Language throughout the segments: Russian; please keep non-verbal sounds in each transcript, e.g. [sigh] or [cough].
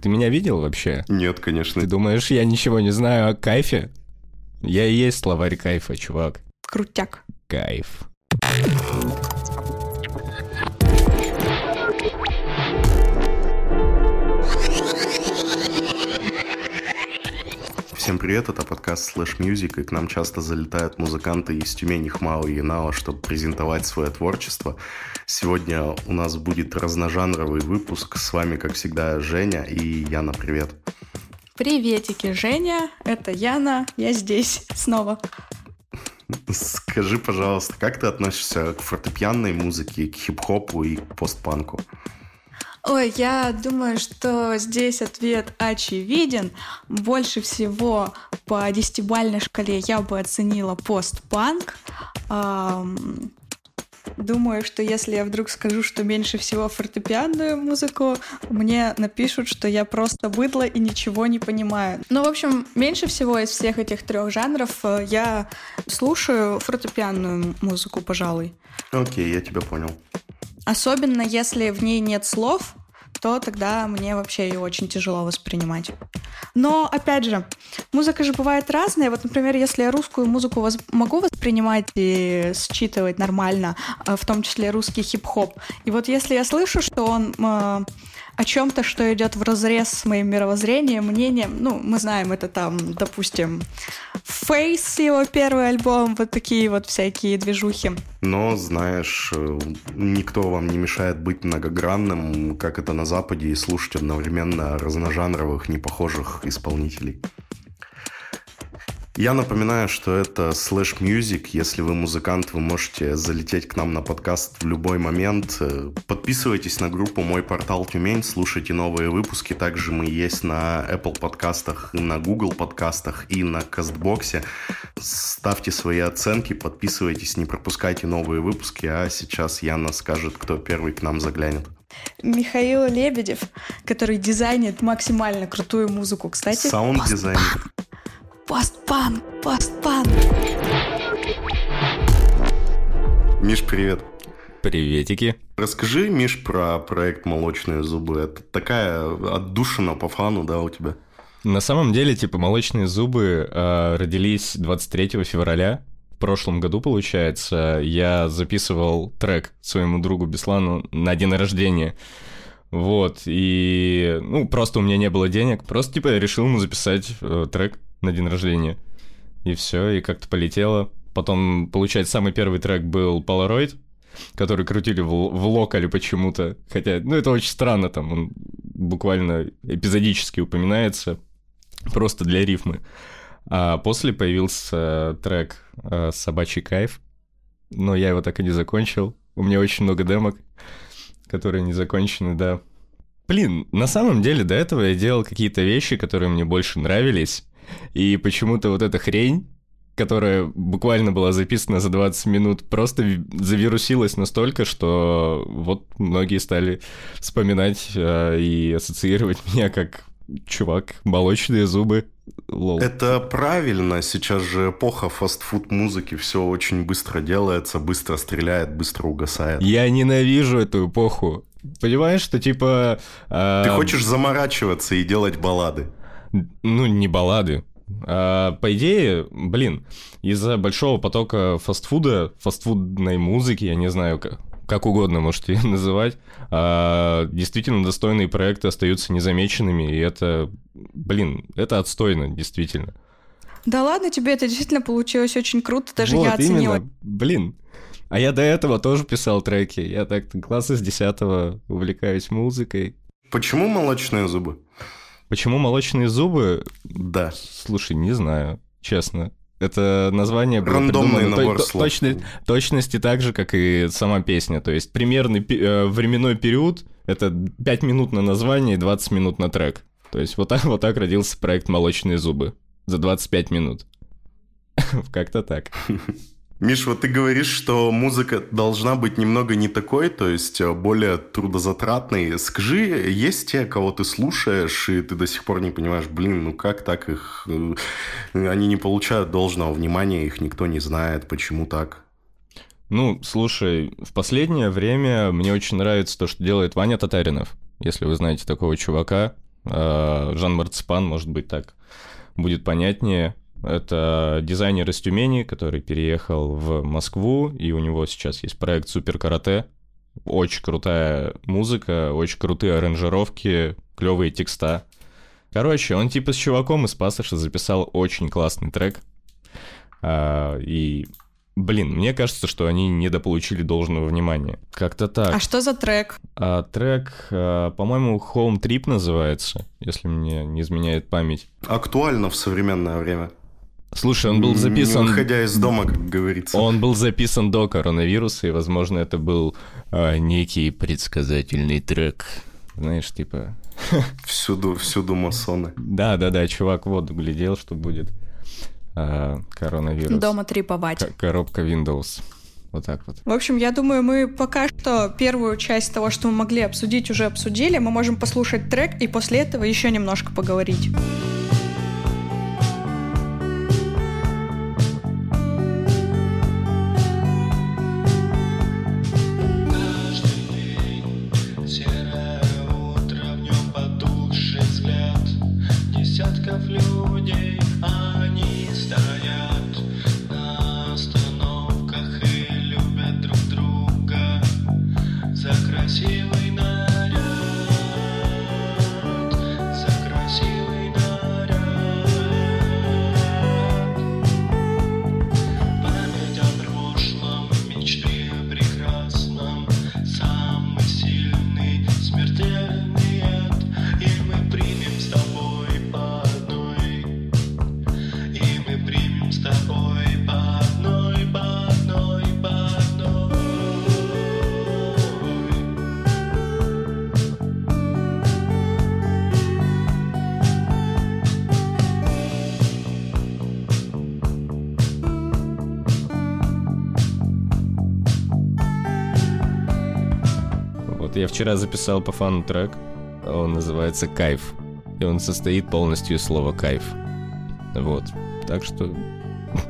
Ты меня видел вообще? Нет, конечно. Ты думаешь, я ничего не знаю о кайфе? Я и есть словарь кайфа, чувак. Крутяк. Кайф. Всем привет, это подкаст Slash Music, и к нам часто залетают музыканты из Тюмени, Хмао и Янао, чтобы презентовать свое творчество. Сегодня у нас будет разножанровый выпуск. С вами, как всегда, Женя и Яна, привет. Приветики, Женя, это Яна, я здесь снова. Скажи, пожалуйста, как ты относишься к фортепианной музыке, к хип-хопу и к постпанку? Ой, я думаю, что здесь ответ очевиден. Больше всего по десятибальной шкале я бы оценила постпанк. Эм, думаю, что если я вдруг скажу, что меньше всего фортепианную музыку, мне напишут, что я просто быдло и ничего не понимаю. Ну, в общем, меньше всего из всех этих трех жанров э, я слушаю фортепианную музыку, пожалуй. Окей, я тебя понял. Особенно если в ней нет слов, то тогда мне вообще ее очень тяжело воспринимать. Но, опять же, музыка же бывает разная. Вот, например, если я русскую музыку воз- могу воспринимать и считывать нормально, э, в том числе русский хип-хоп, и вот если я слышу, что он э, о чем-то, что идет в разрез с моим мировоззрением, мнением, ну, мы знаем, это там, допустим, Фейс, его первый альбом, вот такие вот всякие движухи. Но, знаешь, э, никто вам не мешает быть многогранным, как это на Западе, и слушать одновременно разножанровых, непохожих исполнителей. Я напоминаю, что это Slash Music. Если вы музыкант, вы можете залететь к нам на подкаст в любой момент. Подписывайтесь на группу «Мой портал Тюмень», слушайте новые выпуски. Также мы есть на Apple подкастах, на Google подкастах и на Кастбоксе. Ставьте свои оценки, подписывайтесь, не пропускайте новые выпуски. А сейчас Яна скажет, кто первый к нам заглянет. Михаил Лебедев, который дизайнит максимально крутую музыку. Кстати, Саунд-дизайнер. Постпанк, постпанк. Миш, привет. Приветики. Расскажи, Миш, про проект «Молочные зубы». Это такая отдушина по фану, да, у тебя? На самом деле, типа, молочные зубы э, родились 23 февраля. В прошлом году, получается, я записывал трек своему другу Беслану на день рождения. Вот, и, ну, просто у меня не было денег, просто, типа, я решил ему записать э, трек на день рождения. И все, и как-то полетело. Потом, получается, самый первый трек был Polaroid, который крутили в, в локале почему-то. Хотя, ну, это очень странно, там он буквально эпизодически упоминается, просто для рифмы. А после появился трек э, «Собачий кайф», но я его так и не закончил. У меня очень много демок, которые не закончены, да. Блин, на самом деле до этого я делал какие-то вещи, которые мне больше нравились, и почему-то вот эта хрень, которая буквально была записана за 20 минут, просто завирусилась настолько, что вот многие стали вспоминать э, и ассоциировать меня как чувак, молочные зубы. Лол. Это правильно. Сейчас же эпоха фастфуд музыки, все очень быстро делается, быстро стреляет, быстро угасает. Я ненавижу эту эпоху. Понимаешь, что типа... Э... Ты хочешь заморачиваться и делать баллады? Ну, не баллады. А, по идее, блин, из-за большого потока фастфуда, фастфудной музыки, я не знаю, как, как угодно можете ее [laughs] называть, а, действительно достойные проекты остаются незамеченными, и это, блин, это отстойно, действительно. Да ладно, тебе это действительно получилось очень круто, даже вот, я оценила. Именно, блин. А я до этого тоже писал треки. Я так класса с 10 увлекаюсь музыкой. Почему молочные зубы? Почему молочные зубы? Да. Слушай, не знаю, честно. Это название было Рандомный придумано набор то, слов. Точно, точности так же, как и сама песня. То есть примерный э, временной период — это 5 минут на название и 20 минут на трек. То есть вот так, вот так родился проект «Молочные зубы» за 25 минут. [laughs] Как-то так. [laughs] Миш, вот ты говоришь, что музыка должна быть немного не такой, то есть более трудозатратной. Скажи, есть те, кого ты слушаешь, и ты до сих пор не понимаешь, блин, ну как так их... Они не получают должного внимания, их никто не знает, почему так? Ну, слушай, в последнее время мне очень нравится то, что делает Ваня Татаринов. Если вы знаете такого чувака, Э, Жан Марципан, может быть, так будет понятнее. Это дизайнер из Тюмени, который переехал в Москву, и у него сейчас есть проект Супер Карате. Очень крутая музыка, очень крутые аранжировки, клевые текста. Короче, он типа с чуваком из Пассажа записал очень классный трек. А, и, блин, мне кажется, что они недополучили должного внимания. Как-то так. А что за трек? А, трек, а, по-моему, Home Trip называется, если мне не изменяет память. Актуально в современное время. Слушай, он был записан... Не выходя из дома, как говорится. Он был записан до коронавируса, и, возможно, это был э, некий предсказательный трек. Знаешь, типа... [laughs] Всюду, всюду масоны. Да-да-да, чувак в воду глядел, что будет э, коронавирус. Дома триповать. К- коробка Windows. Вот так вот. В общем, я думаю, мы пока что первую часть того, что мы могли обсудить, уже обсудили. Мы можем послушать трек и после этого еще немножко поговорить. Я вчера записал по фану трек, он называется «Кайф», и он состоит полностью из слова «кайф». Вот, так что...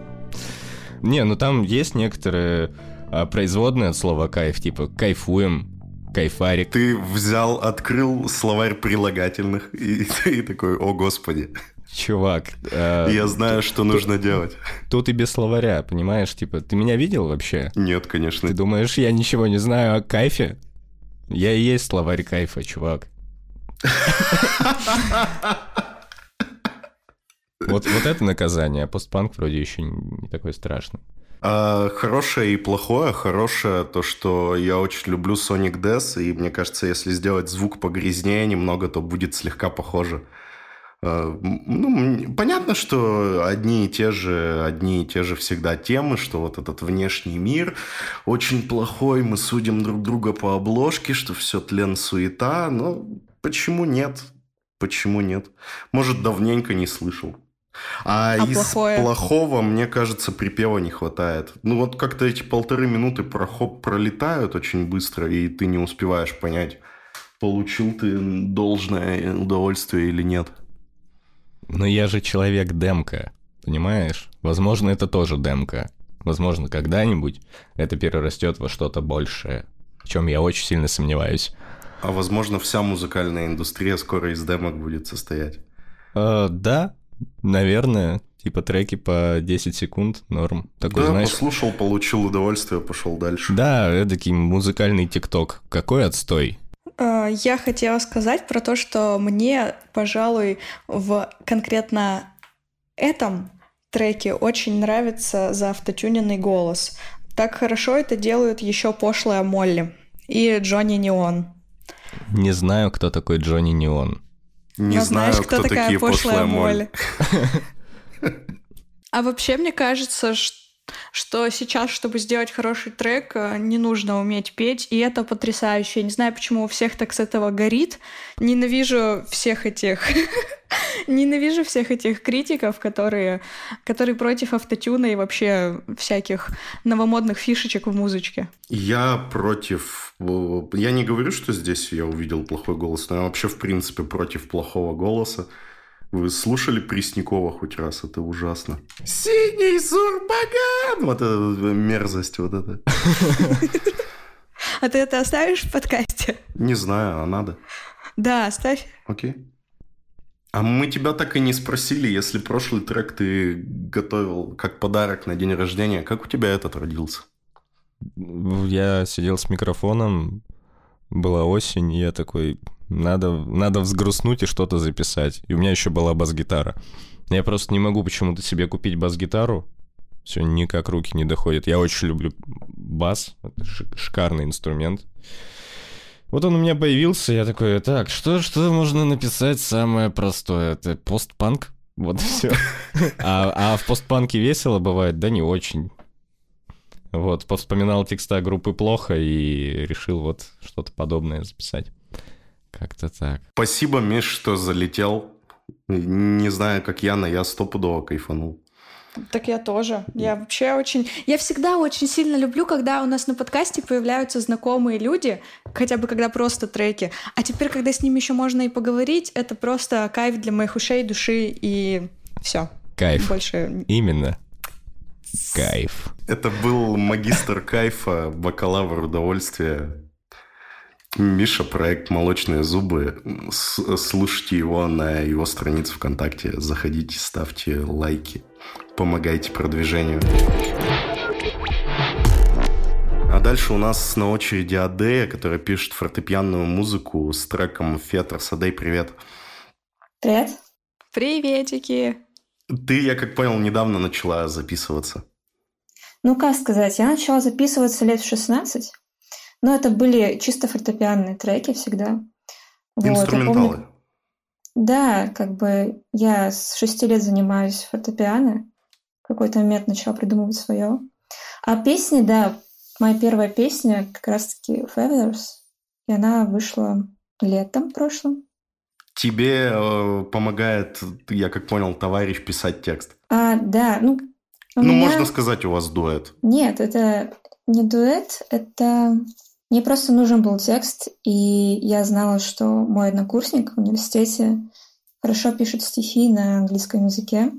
[laughs] Не, ну там есть некоторые а, производные от слова «кайф», типа «кайфуем», «кайфарик». Ты взял, открыл словарь прилагательных и, [laughs] и такой «О, Господи». Чувак. Э, Я знаю, что нужно делать. Тут и без словаря, понимаешь? Типа, ты меня видел вообще? Нет, конечно. Ты думаешь, я ничего не знаю о кайфе? Я и есть словарь кайфа, чувак. Вот, вот это наказание, а постпанк вроде еще не такой страшный. А, хорошее и плохое. Хорошее то, что я очень люблю Sonic Death, и мне кажется, если сделать звук погрязнее немного, то будет слегка похоже. А, ну, понятно, что одни и те же, одни и те же всегда темы, что вот этот внешний мир очень плохой, мы судим друг друга по обложке, что все тлен суета, но почему нет? Почему нет? Может, давненько не слышал. А, а из плохое? плохого, мне кажется, припева не хватает. Ну вот как-то эти полторы минуты прохоп пролетают очень быстро, и ты не успеваешь понять, получил ты должное удовольствие или нет. Но я же человек демка, понимаешь? Возможно, это тоже демка. Возможно, когда-нибудь это перерастет во что-то большее, в чем я очень сильно сомневаюсь. А возможно, вся музыкальная индустрия скоро из демок будет состоять. Э, да, наверное. Типа треки по 10 секунд, норм. Такой, да, знаешь... послушал, получил удовольствие, пошел дальше. Да, эдакий музыкальный тикток. Какой отстой. Э, я хотела сказать про то, что мне, пожалуй, в конкретно этом треке очень нравится за автотюненный голос. Так хорошо это делают еще пошлая Молли и Джонни Неон. Не знаю, кто такой Джонни Неон. Не Но знаю, знаешь, кто, кто такая такие пошлая, пошлая Молли. [laughs] А вообще, мне кажется, что что сейчас, чтобы сделать хороший трек, э, не нужно уметь петь, и это потрясающе. Я не знаю, почему у всех так с этого горит. Ненавижу всех этих... [laughs] Ненавижу всех этих критиков, которые, которые против автотюна и вообще всяких новомодных фишечек в музычке. Я против... Я не говорю, что здесь я увидел плохой голос, но я вообще, в принципе, против плохого голоса. Вы слушали Преснякова хоть раз? Это ужасно. Синий сурбаган! Вот эта мерзость вот это. [laughs] А ты это оставишь в подкасте? Не знаю, а надо? Да, оставь. Окей. А мы тебя так и не спросили, если прошлый трек ты готовил как подарок на день рождения, как у тебя этот родился? Я сидел с микрофоном, была осень, и я такой, надо, надо взгрустнуть и что-то записать. И у меня еще была бас-гитара. Я просто не могу почему-то себе купить бас-гитару. Все никак руки не доходят. Я очень люблю бас. Это шикарный инструмент. Вот он у меня появился, я такой, так, что, что можно написать самое простое? Это постпанк? Вот все. А, а в постпанке весело бывает? Да не очень. Вот, вспоминал текста группы плохо и решил вот что-то подобное записать. Как-то так. Спасибо, Миш, что залетел. Не знаю, как Яна, я стопудово кайфанул. Так я тоже. Я вообще очень... Я всегда очень сильно люблю, когда у нас на подкасте появляются знакомые люди, хотя бы когда просто треки. А теперь, когда с ними еще можно и поговорить, это просто кайф для моих ушей, души и все. Кайф. Больше... Именно. Кайф. Это был магистр кайфа, бакалавр удовольствия. Миша, проект «Молочные зубы». Слушайте его на его странице ВКонтакте. Заходите, ставьте лайки помогайте продвижению. А дальше у нас на очереди Адея, которая пишет фортепианную музыку с треком Фетрос. Адей, привет. Привет. Приветики. Ты, я как понял, недавно начала записываться. Ну, как сказать, я начала записываться лет в 16, но это были чисто фортепианные треки всегда. Инструменталы. Вот, помню... Да, как бы я с шести лет занимаюсь фортепиано, какой-то момент начала придумывать свое. А песни, да, моя первая песня как раз-таки Feathers, и она вышла летом прошлым. Тебе э, помогает, я как понял, товарищ писать текст. А, да, ну. Ну, меня... можно сказать, у вас дуэт. Нет, это не дуэт, это мне просто нужен был текст, и я знала, что мой однокурсник в университете хорошо пишет стихи на английском языке.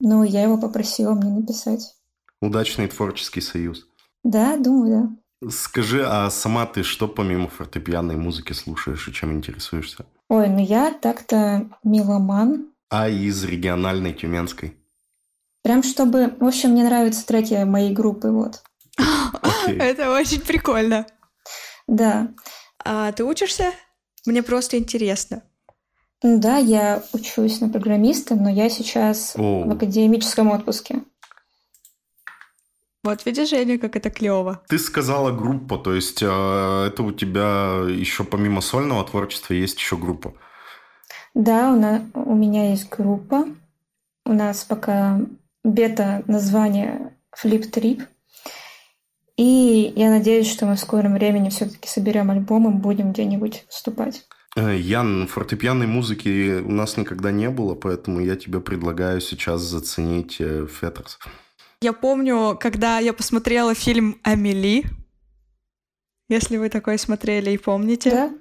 Ну, я его попросила мне написать. Удачный творческий союз. Да, думаю, да. Скажи, а сама ты что помимо фортепианной музыки слушаешь и чем интересуешься? Ой, ну я так-то меломан. А из региональной тюменской? Прям чтобы... В общем, мне нравятся треки моей группы, вот. [laughs] Это очень прикольно. Да. А ты учишься? Мне просто интересно. Ну да, я учусь на программиста, но я сейчас О. в академическом отпуске. Вот видишь, Женя, как это клево. Ты сказала группа, то есть э, это у тебя еще помимо сольного творчества есть еще группа? Да, у, нас, у меня есть группа. У нас пока бета название Flip Trip. И я надеюсь, что мы в скором времени все-таки соберем альбом и будем где-нибудь выступать. Э, Ян, фортепианной музыки у нас никогда не было, поэтому я тебе предлагаю сейчас заценить э, Фетерс. Я помню, когда я посмотрела фильм «Амели», если вы такой смотрели и помните. Да.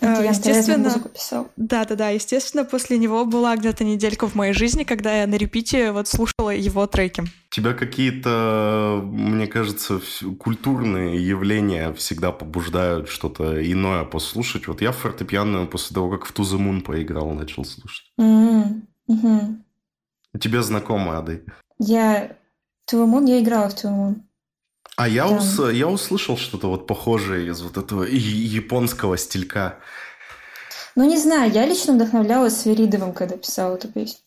Э, естественно, да, да, да. Естественно, после него была где-то неделька в моей жизни, когда я на репите вот слушала его треки. Тебя какие-то, мне кажется, культурные явления всегда побуждают что-то иное послушать. Вот я фортепианную после того, как в To the Moon поиграл, начал слушать. Mm-hmm. Mm-hmm. Тебе знакомо, Ады? Я To the Moon, я играла в To the Moon. А я, да. ус, я услышал что-то вот похожее из вот этого японского стилька. Ну, не знаю, я лично вдохновлялась Сверидовым, когда писала эту песню.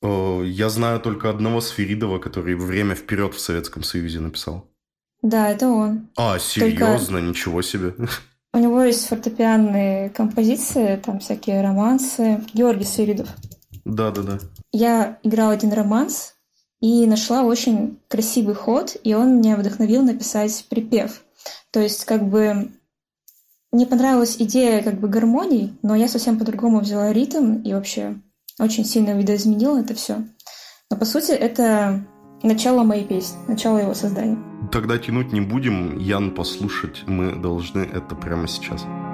О, я знаю только одного Сверидова, который «Время вперед» в Советском Союзе написал. Да, это он. А, серьезно? Только... Ничего себе. У него есть фортепианные композиции, там всякие романсы. Георгий Свиридов. Да-да-да. Я играл один романс, и нашла очень красивый ход, и он меня вдохновил написать припев. То есть как бы мне понравилась идея как бы гармоний, но я совсем по-другому взяла ритм и вообще очень сильно видоизменила это все. Но по сути это начало моей песни, начало его создания. Тогда тянуть не будем, Ян, послушать мы должны это прямо сейчас. shadows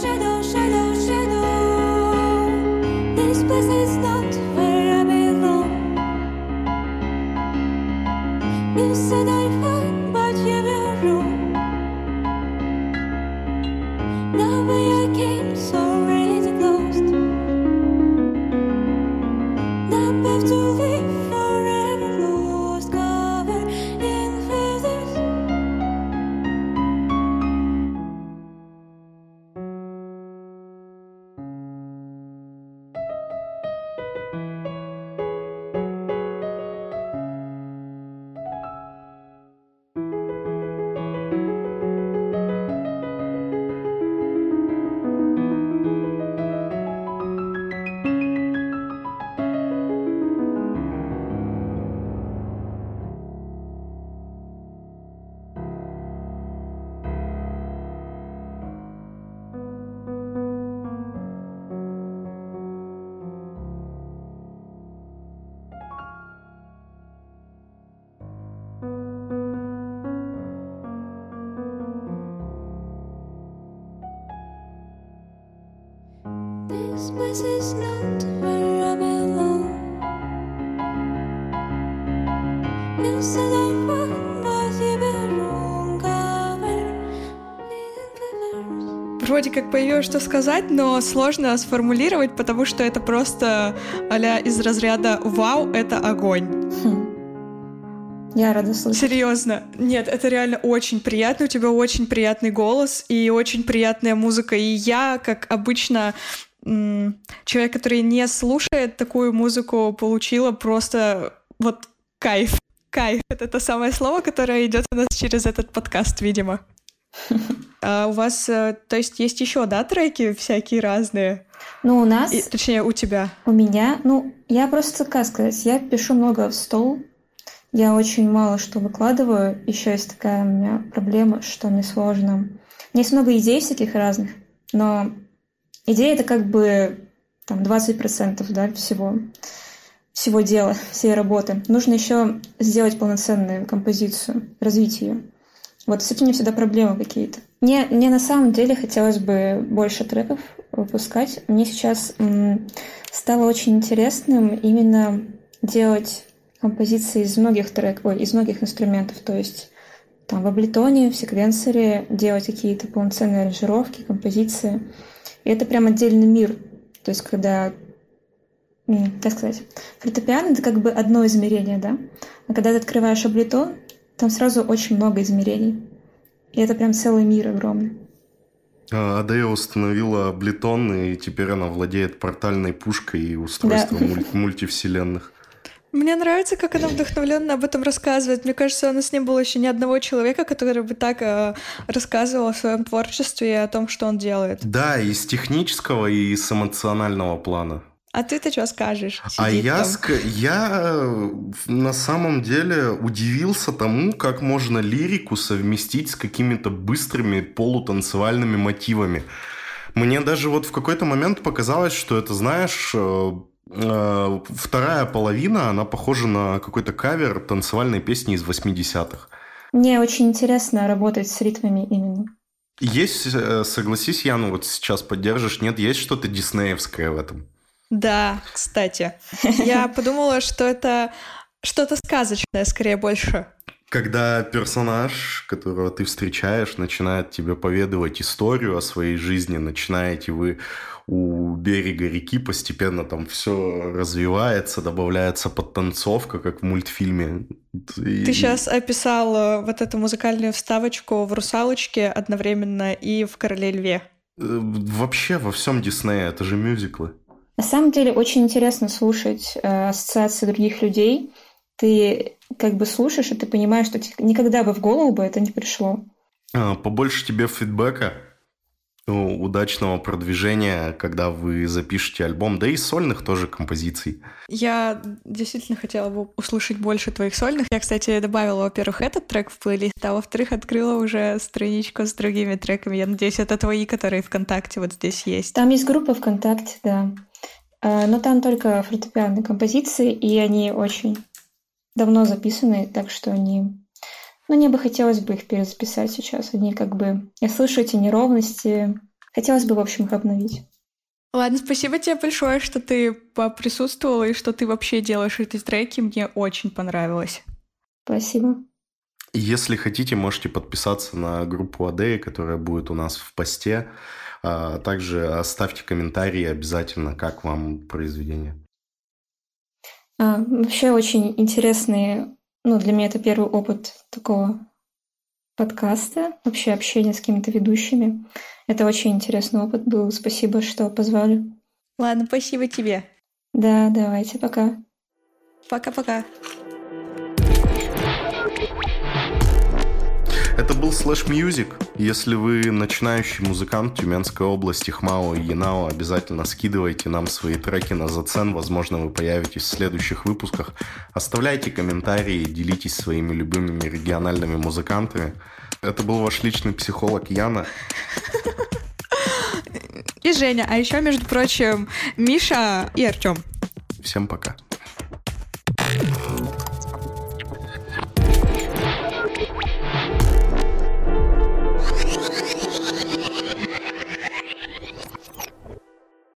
shadow. Вроде как появилось что сказать, но сложно сформулировать, потому что это просто а из разряда «Вау, это огонь». Хм. Я рада слышать. Серьезно. Нет, это реально очень приятно. У тебя очень приятный голос и очень приятная музыка. И я, как обычно, человек, который не слушает такую музыку, получила просто вот кайф. Кайф — это то самое слово, которое идет у нас через этот подкаст, видимо. [laughs] А у вас, э, то есть, есть еще, да, треки всякие разные? Ну, у нас... И, точнее, у тебя. У меня, ну, я просто, как сказать, я пишу много в стол, я очень мало что выкладываю. Еще есть такая у меня проблема, что мне сложно. У меня есть много идей всяких разных, но идея это как бы там 20% да, всего, всего дела, всей работы. Нужно еще сделать полноценную композицию, развить ее. Вот с этим меня всегда проблемы какие-то. Мне, мне на самом деле хотелось бы больше треков выпускать. Мне сейчас м, стало очень интересным именно делать композиции из многих треков, ой, из многих инструментов. То есть там в аблетоне, в секвенсоре делать какие-то полноценные аранжировки, композиции. И это прям отдельный мир. То есть когда как сказать, фортепиано — это как бы одно измерение, да? А когда ты открываешь аблетон, там сразу очень много измерений. И это прям целый мир огромный. А, Адея установила Блитон, и теперь она владеет портальной пушкой и устройством да. мульти- мультивселенных. Мне нравится, как она вдохновленно об этом рассказывает. Мне кажется, у нас не было еще ни одного человека, который бы так э, рассказывал о своем творчестве и о том, что он делает. Да, и с технического, и с эмоционального плана. А ты-то что скажешь? А я, ск... я э, на самом деле удивился тому, как можно лирику совместить с какими-то быстрыми полутанцевальными мотивами. Мне даже вот в какой-то момент показалось, что это, знаешь, э, э, вторая половина, она похожа на какой-то кавер танцевальной песни из 80-х. Мне очень интересно работать с ритмами именно. Есть, согласись, Яну, вот сейчас поддержишь, нет, есть что-то диснеевское в этом? Да, кстати. Я [laughs] подумала, что это что-то сказочное, скорее больше. Когда персонаж, которого ты встречаешь, начинает тебе поведывать историю о своей жизни, начинаете вы у берега реки постепенно там все развивается, добавляется подтанцовка, как в мультфильме. И... Ты сейчас описал э, вот эту музыкальную вставочку в «Русалочке» одновременно и в «Короле льве». Э, вообще во всем Диснея, это же мюзиклы. На самом деле очень интересно слушать э, ассоциации других людей. Ты как бы слушаешь, и ты понимаешь, что никогда бы в голову бы это не пришло. А, побольше тебе фидбэка, ну, удачного продвижения, когда вы запишете альбом, да и сольных тоже композиций. Я действительно хотела бы услышать больше твоих сольных. Я, кстати, добавила, во-первых, этот трек в плейлист, а во-вторых, открыла уже страничку с другими треками. Я надеюсь, это твои, которые ВКонтакте вот здесь есть. Там есть группа ВКонтакте, да. А, но там только фортепианные композиции, и они очень давно записаны, так что они но мне бы хотелось бы их перезаписать сейчас. Они как бы... Я слышу эти неровности. Хотелось бы, в общем, их обновить. Ладно, спасибо тебе большое, что ты присутствовала и что ты вообще делаешь эти треки. Мне очень понравилось. Спасибо. Если хотите, можете подписаться на группу Адеи, которая будет у нас в посте. А также оставьте комментарии обязательно, как вам произведение. А, вообще очень интересные ну, для меня это первый опыт такого подкаста, вообще общения с какими-то ведущими. Это очень интересный опыт был. Спасибо, что позвали. Ладно, спасибо тебе. Да, давайте, пока. Пока-пока. Это был Slash Music. Если вы начинающий музыкант Тюменской области, Хмао и Янао, обязательно скидывайте нам свои треки на зацен. Возможно, вы появитесь в следующих выпусках. Оставляйте комментарии, делитесь своими любимыми региональными музыкантами. Это был ваш личный психолог Яна. И Женя. А еще, между прочим, Миша и Артем. Всем пока.